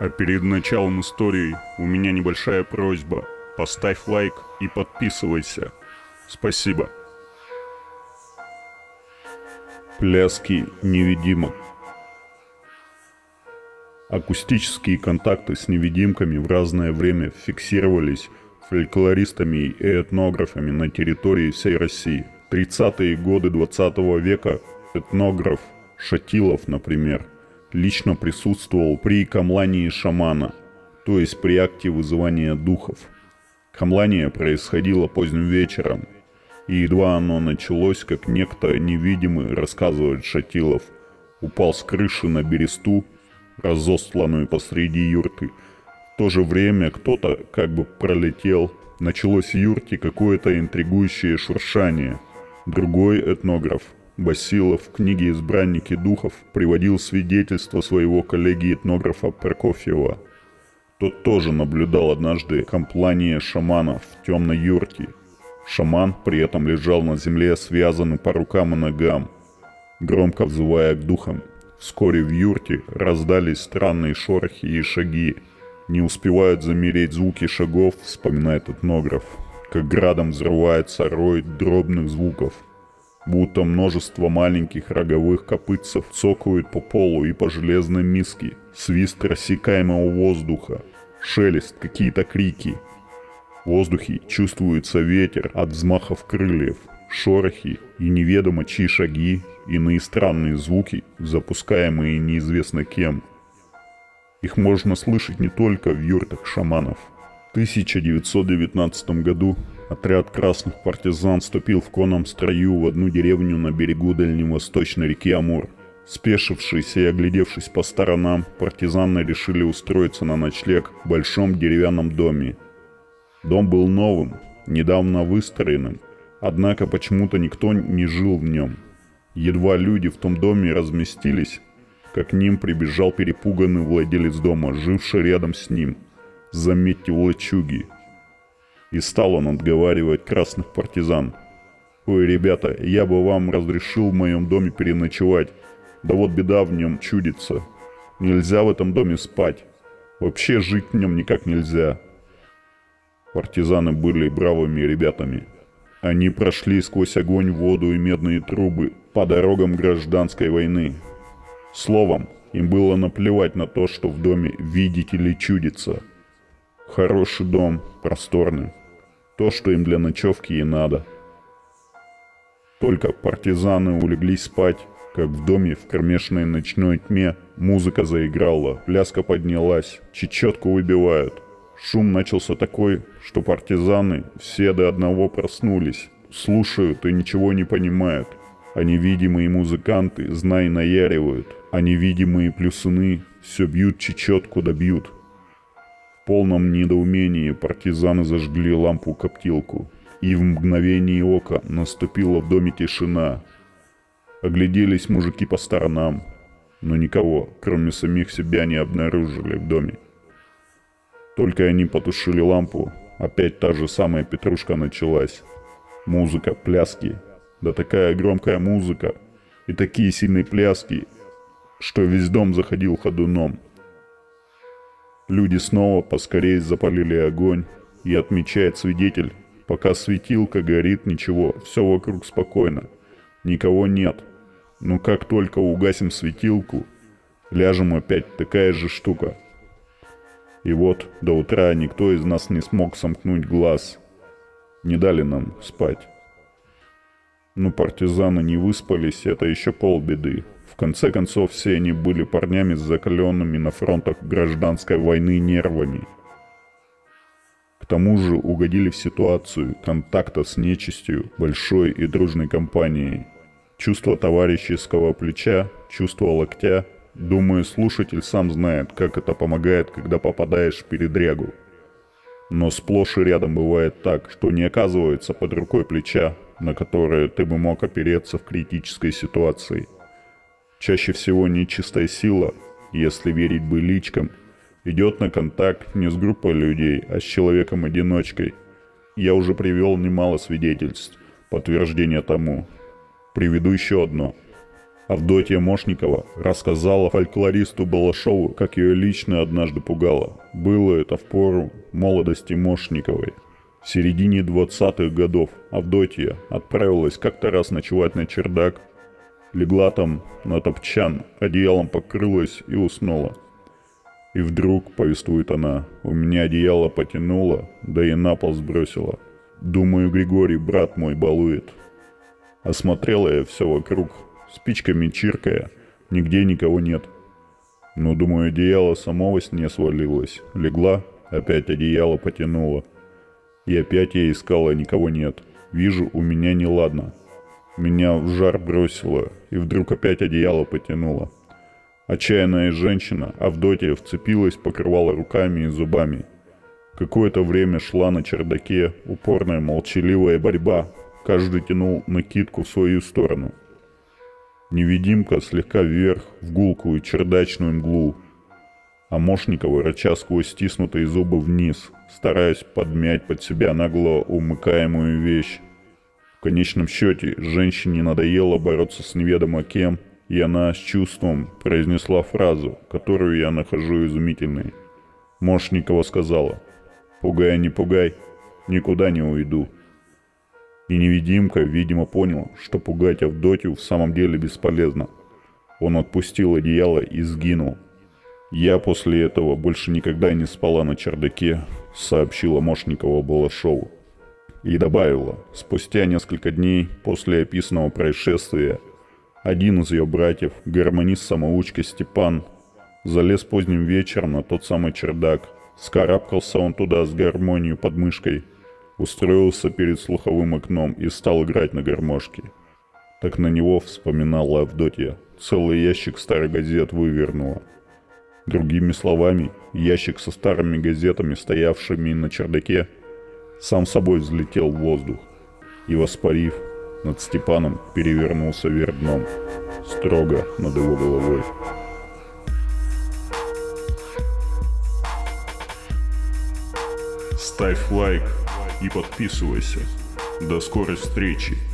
А перед началом истории у меня небольшая просьба. Поставь лайк и подписывайся. Спасибо. Пляски невидимок. Акустические контакты с невидимками в разное время фиксировались фольклористами и этнографами на территории всей России. 30-е годы 20 века этнограф Шатилов, например, лично присутствовал при камлании шамана, то есть при акте вызывания духов. Камлание происходило поздним вечером, и едва оно началось, как некто невидимый, рассказывает Шатилов, упал с крыши на бересту, разостланную посреди юрты. В то же время кто-то как бы пролетел, началось в юрте какое-то интригующее шуршание. Другой этнограф, Басилов в книге «Избранники духов» приводил свидетельство своего коллеги-этнографа Прокофьева. Тот тоже наблюдал однажды комплание шаманов в темной юрте – Шаман при этом лежал на земле, связанный по рукам и ногам, громко взывая к духам. Вскоре в юрте раздались странные шорохи и шаги. Не успевают замереть звуки шагов, вспоминает этнограф, как градом взрывается рой дробных звуков, будто множество маленьких роговых копытцев цокают по полу и по железной миске, свист рассекаемого воздуха, шелест, какие-то крики – в воздухе чувствуется ветер от взмахов крыльев, шорохи и неведомо чьи шаги, иные странные звуки, запускаемые неизвестно кем. Их можно слышать не только в юртах шаманов. В 1919 году отряд красных партизан вступил в конном строю в одну деревню на берегу дальневосточной реки Амур. Спешившись и оглядевшись по сторонам, партизаны решили устроиться на ночлег в большом деревянном доме, Дом был новым, недавно выстроенным, однако почему-то никто не жил в нем. Едва люди в том доме разместились, как к ним прибежал перепуганный владелец дома, живший рядом с ним. Заметьте, в лачуге. И стал он отговаривать красных партизан. «Ой, ребята, я бы вам разрешил в моем доме переночевать. Да вот беда в нем чудится. Нельзя в этом доме спать. Вообще жить в нем никак нельзя. Партизаны были бравыми ребятами. Они прошли сквозь огонь, воду и медные трубы по дорогам гражданской войны. Словом, им было наплевать на то, что в доме видеть или чудится. Хороший дом, просторный. То, что им для ночевки и надо. Только партизаны улеглись спать, как в доме в кромешной ночной тьме музыка заиграла, пляска поднялась, чечетку выбивают. Шум начался такой, что партизаны все до одного проснулись, слушают и ничего не понимают. А невидимые музыканты, знай, наяривают, а невидимые плюсыны все бьют чечетку да бьют. В полном недоумении партизаны зажгли лампу-коптилку, и в мгновение ока наступила в доме тишина. Огляделись мужики по сторонам, но никого, кроме самих себя, не обнаружили в доме. Только они потушили лампу, опять та же самая петрушка началась. Музыка, пляски. Да такая громкая музыка. И такие сильные пляски, что весь дом заходил ходуном. Люди снова поскорее запалили огонь, и отмечает свидетель, пока светилка горит, ничего, все вокруг спокойно, никого нет. Но как только угасим светилку, ляжем опять такая же штука – и вот до утра никто из нас не смог сомкнуть глаз. Не дали нам спать. Но партизаны не выспались, это еще полбеды. В конце концов, все они были парнями с закаленными на фронтах гражданской войны нервами. К тому же угодили в ситуацию контакта с нечистью большой и дружной компанией. Чувство товарищеского плеча, чувство локтя Думаю, слушатель сам знает, как это помогает, когда попадаешь в передрягу. Но сплошь и рядом бывает так, что не оказывается под рукой плеча, на которое ты бы мог опереться в критической ситуации. Чаще всего нечистая сила, если верить быличкам, идет на контакт не с группой людей, а с человеком-одиночкой. Я уже привел немало свидетельств, подтверждения тому. Приведу еще одно – Авдотья Мошникова рассказала фольклористу Балашову, как ее лично однажды пугало. Было это в пору молодости Мошниковой. В середине 20-х годов Авдотья отправилась как-то раз ночевать на чердак. Легла там на топчан, одеялом покрылась и уснула. И вдруг, повествует она, у меня одеяло потянуло, да и на пол сбросило. Думаю, Григорий, брат мой, балует. Осмотрела я все вокруг, спичками чиркая, нигде никого нет. Но, думаю, одеяло само во сне свалилось. Легла, опять одеяло потянула. И опять я искала, никого нет. Вижу, у меня неладно. Меня в жар бросило, и вдруг опять одеяло потянуло. Отчаянная женщина, Авдотья, вцепилась, покрывала руками и зубами. Какое-то время шла на чердаке упорная молчаливая борьба. Каждый тянул накидку в свою сторону – Невидимка слегка вверх, в гулкую чердачную мглу, а Мошникова рыча сквозь стиснутые зубы вниз, стараясь подмять под себя нагло умыкаемую вещь. Конечном счете, женщине надоело бороться с неведомо кем, и она с чувством произнесла фразу, которую я нахожу изумительной. Мошникова сказала «Пугай, не пугай, никуда не уйду». И невидимка, видимо, понял, что пугать Авдотью в самом деле бесполезно. Он отпустил одеяло и сгинул. «Я после этого больше никогда не спала на чердаке», — сообщила Мошникова Балашову. И добавила, спустя несколько дней после описанного происшествия, один из ее братьев, гармонист-самоучка Степан, залез поздним вечером на тот самый чердак. Скарабкался он туда с гармонией под мышкой — устроился перед слуховым окном и стал играть на гармошке. Так на него вспоминала Авдотья. Целый ящик старых газет вывернула. Другими словами, ящик со старыми газетами, стоявшими на чердаке, сам собой взлетел в воздух и, воспарив над Степаном, перевернулся вверх дном, строго над его головой. Ставь лайк и подписывайся. До скорой встречи!